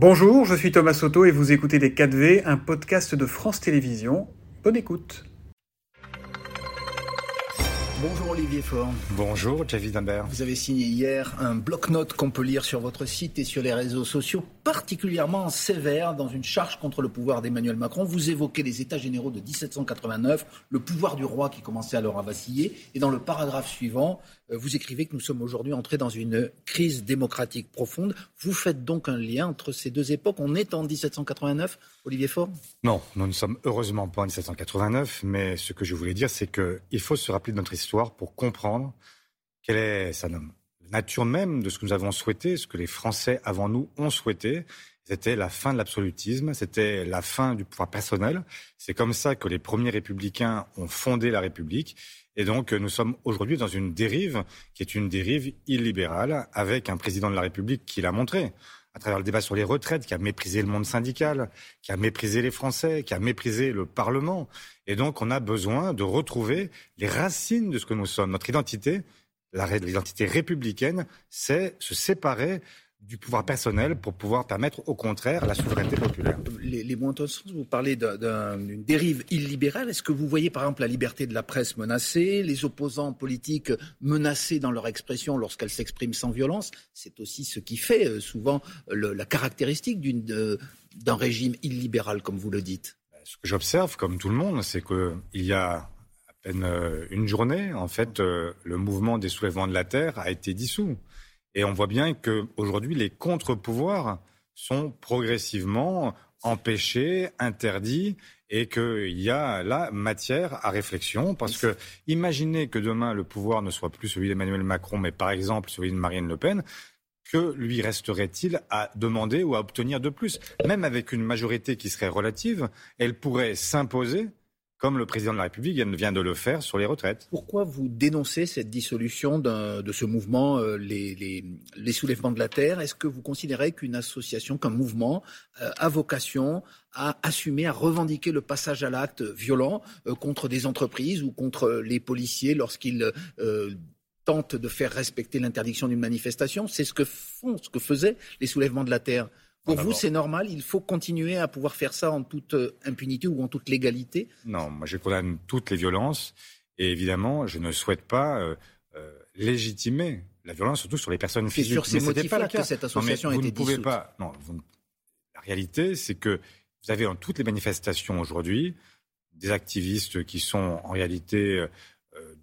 Bonjour, je suis Thomas Soto et vous écoutez Les 4V, un podcast de France Télévisions. Bonne écoute. Bonjour Olivier Faure. Bonjour David Imbert. Vous avez signé hier un bloc-notes qu'on peut lire sur votre site et sur les réseaux sociaux, particulièrement sévère dans une charge contre le pouvoir d'Emmanuel Macron. Vous évoquez les États généraux de 1789, le pouvoir du roi qui commençait alors à vaciller, et dans le paragraphe suivant, euh, vous écrivez que nous sommes aujourd'hui entrés dans une crise démocratique profonde. Vous faites donc un lien entre ces deux époques. On est en 1789, Olivier Faure? Non, nous ne sommes heureusement pas en 1789, mais ce que je voulais dire, c'est qu'il faut se rappeler de notre histoire pour comprendre quelle est sa nature même de ce que nous avons souhaité, ce que les Français avant nous ont souhaité. C'était la fin de l'absolutisme, c'était la fin du pouvoir personnel. C'est comme ça que les premiers républicains ont fondé la République. Et donc, nous sommes aujourd'hui dans une dérive qui est une dérive illibérale, avec un président de la République qui l'a montré à travers le débat sur les retraites, qui a méprisé le monde syndical, qui a méprisé les Français, qui a méprisé le Parlement. Et donc, on a besoin de retrouver les racines de ce que nous sommes. Notre identité, l'identité républicaine, c'est se séparer du pouvoir personnel pour pouvoir permettre au contraire la souveraineté populaire. Les, les mots vous parlez d'une dérive illibérale. Est-ce que vous voyez par exemple la liberté de la presse menacée, les opposants politiques menacés dans leur expression lorsqu'elles s'expriment sans violence? C'est aussi ce qui fait euh, souvent la caractéristique d'un régime illibéral, comme vous le dites. Ce que j'observe, comme tout le monde, c'est qu'il y a euh, une journée, en fait, euh, le mouvement des soulèvements de la Terre a été dissous. Et on voit bien qu'aujourd'hui, les contre-pouvoirs sont progressivement empêchés, interdits, et qu'il y a là matière à réflexion. Parce que imaginez que demain, le pouvoir ne soit plus celui d'Emmanuel Macron, mais par exemple celui de Marine Le Pen. Que lui resterait-il à demander ou à obtenir de plus? Même avec une majorité qui serait relative, elle pourrait s'imposer comme le président de la République vient de le faire sur les retraites. Pourquoi vous dénoncez cette dissolution de ce mouvement, euh, les, soulèvements de la Terre? Est-ce que vous considérez qu'une association, qu'un mouvement euh, a vocation à assumer, à revendiquer le passage à l'acte violent euh, contre des entreprises ou contre les policiers lorsqu'ils tentent de faire respecter l'interdiction d'une manifestation? C'est ce que font, ce que faisaient les soulèvements de la Terre. Pour vous, c'est normal Il faut continuer à pouvoir faire ça en toute euh, impunité ou en toute légalité? Non, moi je condamne toutes les violences. Et évidemment, je ne souhaite pas euh, euh, légitimer la violence, surtout sur les personnes physiques. C'est sur ces motifs-là que cette association non, vous ne pouvez pas. Non, la réalité, c'est que vous avez dans toutes les manifestations aujourd'hui des activistes qui sont en réalité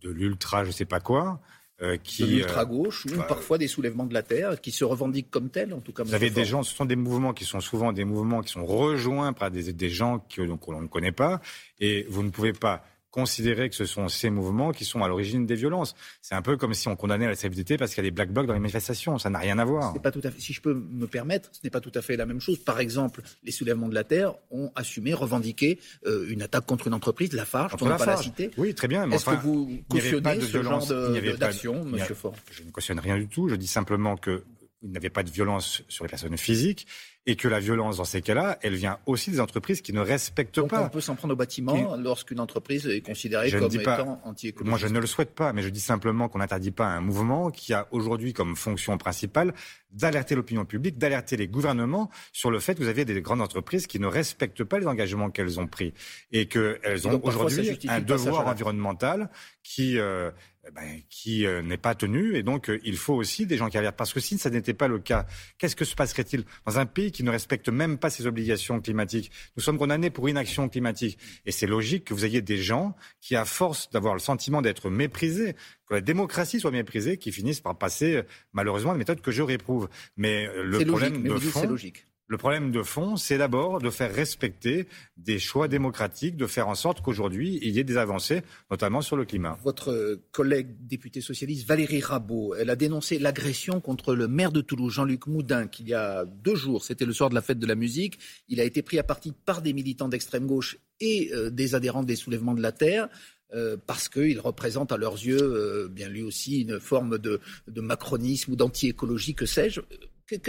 de l'ultra, je ne sais pas quoi, euh, qui l'ultra-gauche ou bah, parfois des soulèvements de la terre qui se revendiquent comme tels, en tout cas. Vous avez des gens, ce sont des mouvements qui sont souvent des mouvements qui sont rejoints par des, des gens que l'on ne connaît pas, et vous ne pouvez pas considérer que ce sont ces mouvements qui sont à l'origine des violences. C'est un peu comme si on condamnait la CFDT parce qu'il y a des black blocs dans les manifestations. Ça n'a rien à voir. Pas tout à fait, si je peux me permettre, ce n'est pas tout à fait la même chose. Par exemple, les soulèvements de la Terre ont assumé, revendiqué euh, une attaque contre une entreprise, Lafarge, pour ne pas la citer. Oui, très bien. Est-ce que vous cautionnez ce genre d'action, Monsieur Faure? Je ne cautionne rien du tout. Je dis simplement que il n'y avait pas de violence sur les personnes physiques et que la violence dans ces cas-là, elle vient aussi des entreprises qui ne respectent Donc pas. On peut s'en prendre au bâtiment lorsqu'une entreprise est considérée comme étant anti-écologique. Moi, je ne le souhaite pas, mais je dis simplement qu'on n'interdit pas un mouvement qui a aujourd'hui comme fonction principale d'alerter l'opinion publique, d'alerter les gouvernements sur le fait que vous avez des grandes entreprises qui ne respectent pas les engagements qu'elles ont pris et qu'elles ont aujourd'hui un devoir environnemental qui euh, ben, qui euh, n'est pas tenu. Et donc, euh, il faut aussi des gens qui alertent. Parce que si ça n'était pas le cas, qu'est-ce que se passerait-il dans un pays qui ne respecte même pas ses obligations climatiques? Nous sommes condamnés pour inaction climatique. Et c'est logique que vous ayez des gens qui, à force d'avoir le sentiment d'être méprisés, que la démocratie soit méprisée, qui finissent par passer, malheureusement, des méthodes que je réprouve. Mais le problème de fond... logique. Le problème de fond, c'est d'abord de faire respecter des choix démocratiques, de faire en sorte qu'aujourd'hui, il y ait des avancées, notamment sur le climat. Votre collègue députée socialiste Valérie Rabault, elle a dénoncé l'agression contre le maire de Toulouse, Jean-Luc Moudin, qu'il y a deux jours, c'était le soir de la fête de la musique. Il a été pris à partie par des militants d'extrême gauche et euh, des adhérents des soulèvements de la terre. Euh, parce qu'il représente à leurs yeux, euh, bien lui aussi, une forme de, de macronisme ou d'anti-écologie, que sais-je.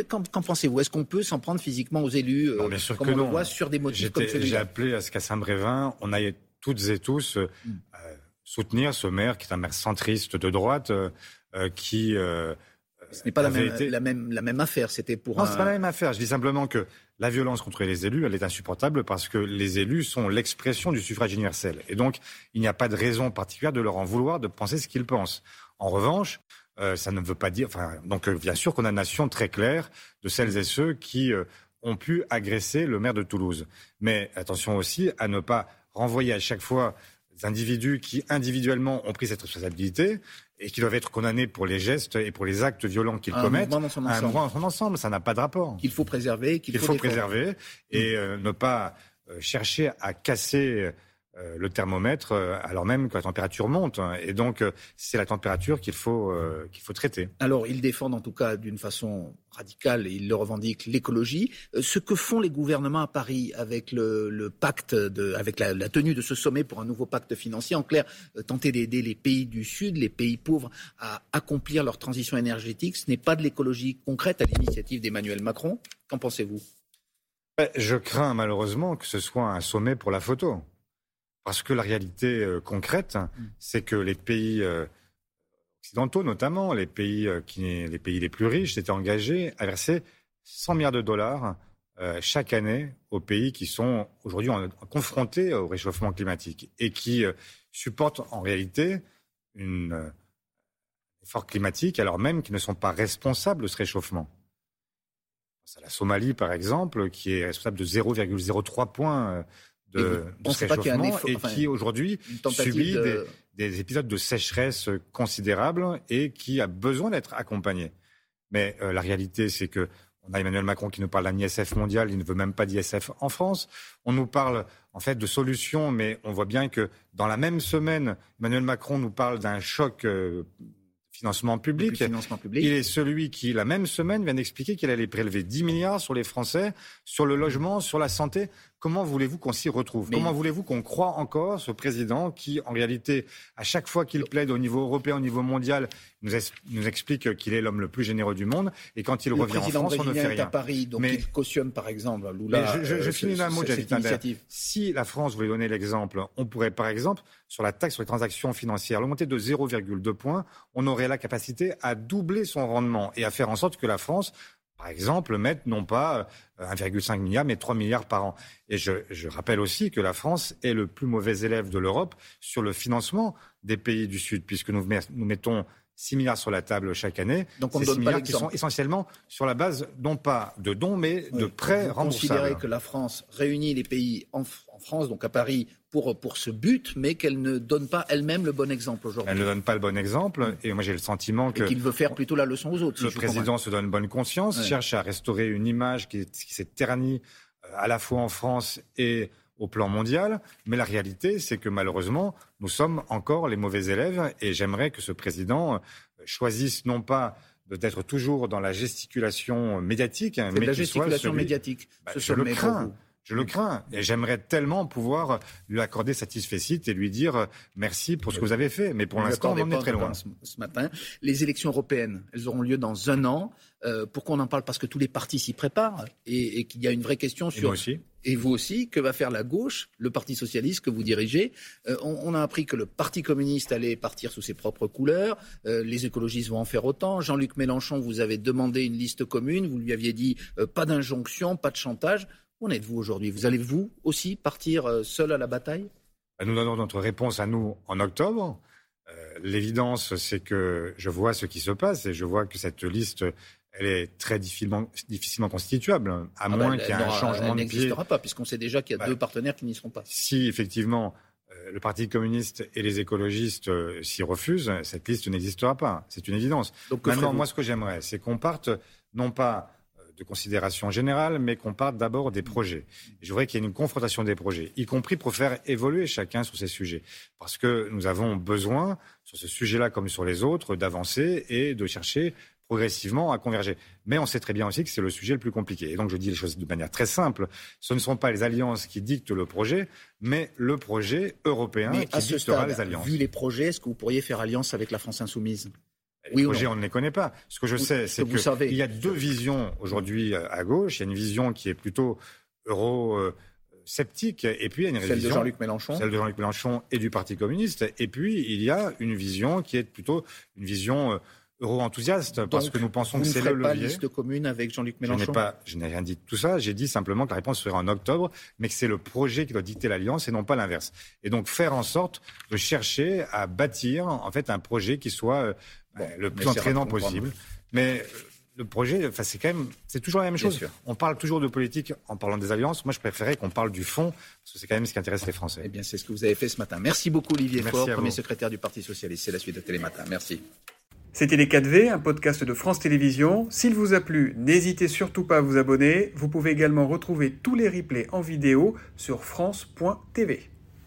Qu'en pensez-vous? Est-ce qu'on peut s'en prendre physiquement aux élus, euh, bien sûr comme que on non. le voit sur des motifs comme celui-là? J'ai appelé à ce qu'à Saint-Brévin, on aille toutes et tous euh, mm. soutenir ce maire qui est un maire centriste de droite, euh, qui Ce n'est pas la, même, la, même, la même affaire, c'était pour... Non, un... c'est pas la même affaire. Je dis simplement que la violence contre les élus, elle est insupportable parce que les élus sont l'expression du suffrage universel. Et donc, il n'y a pas de raison particulière de leur en vouloir de penser ce qu'ils pensent. En revanche, euh, ça ne veut pas dire... Enfin, donc, euh, bien sûr qu'on a une nation très claire de celles et ceux qui euh, ont pu agresser le maire de Toulouse. Mais attention aussi à ne pas renvoyer à chaque fois des individus qui individuellement ont pris cette responsabilité et qui doivent être condamnés pour les gestes et pour les actes violents qu'ils commettent. Dans son ensemble. Un dans son ensemble, ça n'a pas de rapport. Qu'il faut préserver, qu'il faut, faut préserver et euh, ne pas chercher à casser le thermomètre euh, alors même que la température monte. Et donc, euh, c'est la température qu'il faut, qu'il faut traiter. Alors, ils défendent en tout cas d'une façon radicale, ils le revendiquent, l'écologie. Ce que font les gouvernements à Paris avec le, pacte, de, avec la, la, tenue de ce sommet pour un nouveau pacte financier, en clair, tenter d'aider les pays du Sud, les pays pauvres, à accomplir leur transition énergétique, ce n'est pas de l'écologie concrète à l'initiative d'Emmanuel Macron. Qu'en pensez-vous? Ben, Je crains malheureusement que ce soit un sommet pour la photo. Parce que la réalité euh, concrète, mm. c'est que les pays euh, occidentaux, notamment les pays, euh, qui, les pays les plus riches, s'étaient engagés à verser 100 milliards de dollars chaque année aux pays qui sont aujourd'hui confrontés au réchauffement climatique et qui supportent en réalité un effort climatique alors même qu'ils ne sont pas responsables de ce réchauffement. C'est la Somalie, par exemple, qui est responsable de 0,03 points de, de ce réchauffement et qui aujourd'hui subit des, épisodes de sécheresse considérables et qui a besoin d'être accompagné. Mais euh, la réalité, c'est que on a Emmanuel Macron qui nous parle d'un ISF mondial, il ne veut même pas d'ISF en France. On nous parle en fait de solutions, mais on voit bien que dans la même semaine, Emmanuel Macron nous parle d'un choc euh, financement public. financement public. Il est celui qui, la même semaine, vient d'expliquer qu'il allait prélever 10 milliards sur les Français, sur le logement, sur la santé. Comment voulez-vous qu'on s'y retrouve? Comment voulez-vous qu'on croit encore ce président qui, en réalité, à chaque fois qu'il plaide au niveau européen, au niveau mondial, nous, nous explique qu'il est l'homme le plus généreux du monde, et quand il revient en France, on ne fait rien. à Paris, donc il cautionne par exemple Lula. Mais je, je, euh, finis un mot, Si la France voulait donner l'exemple, on pourrait par exemple, sur la taxe sur les transactions financières, l'augmenter de 0,2 points, on aurait la capacité à doubler son rendement et à faire en sorte que la France par exemple, mettre non pas 1,5 euh, milliard, mais 3 milliards par an. Et je, je, rappelle aussi que la France est le plus mauvais élève de l'Europe sur le financement des pays du Sud, puisque nous, nous mettons 6 milliards sur la table chaque année. Donc on ne donne pas qui sont essentiellement sur la base non pas de dons, mais de prêts remboursables. Considérer que la France réunit les pays en, en France, donc à Paris, pour, pour ce but, mais qu'elle ne donne pas elle-même le bon exemple aujourd'hui. Elle ne donne pas le bon exemple, et moi j'ai le sentiment que... qu'il veut faire plutôt la leçon aux autres. le président se donne bonne conscience, cherche à restaurer une image qui, qui s'est ternie euh, à la fois en France et au plan mondial, mais la réalité, c'est que malheureusement, nous sommes encore les mauvais élèves, et j'aimerais que ce président euh, choisisse non pas d'être toujours dans la gesticulation médiatique, mais de la gesticulation médiatique. Bah, je le crains. Je le crains. Et j'aimerais tellement pouvoir lui accorder satisfecit et lui dire euh, merci pour ce que vous avez fait. Mais pour l'instant, on en est très loin. Ce matin, les élections européennes, elles auront lieu dans un an. Euh, pourquoi on en parle? Parce que tous les partis s'y préparent et, et qu'il y a une vraie question sur. Et aussi. Et vous aussi, que va faire la gauche, le Parti socialiste que vous dirigez? Euh, on, on, a appris que le Parti communiste allait partir sous ses propres couleurs. Euh, les écologistes vont en faire autant. Jean-Luc Mélenchon, vous avez demandé une liste commune. Vous lui aviez dit euh, pas d'injonction, pas de chantage. Où en êtes-vous aujourd'hui? Vous allez vous aussi partir euh, seul à la bataille? Nous donnons notre réponse à nous en octobre. Euh, l'évidence, c'est que je vois ce qui se passe et je vois que cette liste, elle est très difficilement, difficilement constituable, à ah bah, moins qu'il y ait un changement de pied. Elle n'existera pas, puisqu'on sait déjà qu'il y a bah, deux partenaires qui n'y seront pas. Si effectivement euh, le Parti communiste et les écologistes s'y refusent, cette liste n'existera pas. C'est une évidence. Donc, Maintenant, moi, ce que j'aimerais, c'est qu'on parte non pas de considération générale, mais qu'on parte d'abord des projets. je voudrais qu'il y ait une confrontation des projets, y compris pour faire évoluer chacun sur ces sujets. Parce que nous avons besoin, sur ce sujet-là comme sur les autres, d'avancer et de chercher progressivement à converger. Mais on sait très bien aussi que c'est le sujet le plus compliqué. Et donc je dis les choses de manière très simple. Ce ne sont pas les alliances qui dictent le projet, mais le projet européen qui dictera les alliances. Vu les projets, est-ce que vous pourriez faire alliance avec la France insoumise? Oui, projets, on ne les connaît pas. Ce que je sais, c'est qu'il y a deux visions aujourd'hui euh, à gauche. Il y a une vision qui est plutôt euro sceptique, et puis il y a une celle de Jean-Luc Mélenchon, celle de Jean-Luc Mélenchon et du Parti communiste, et puis il y a une vision qui est plutôt une vision euh, euro-enthousiaste parce que nous pensons que c'est le levier. pas liste commune avec Jean-Luc Mélenchon. Je n'ai rien dit de tout ça. J'ai dit simplement que la réponse serait en octobre, mais que c'est le projet qui doit dicter l'alliance et non pas l'inverse. Et donc faire en sorte de chercher à bâtir en fait un projet qui soit ben, le plus entraînant possible. Mais euh, le projet, enfin, c'est quand même, c'est toujours la même chose. On parle toujours de politique en parlant des alliances. Moi, je préférais qu'on parle du fond, parce que c'est quand même ce qui intéresse les Français. Eh bien, c'est ce que vous avez fait ce matin. Merci beaucoup, Olivier Faure, premier secrétaire du Parti Socialiste. C'est la suite de Télématin. Merci. C'était Les 4V, un podcast de France Télévisions. S'il vous a plu, n'hésitez surtout pas à vous abonner. Vous pouvez également retrouver tous les replays en vidéo sur France.tv.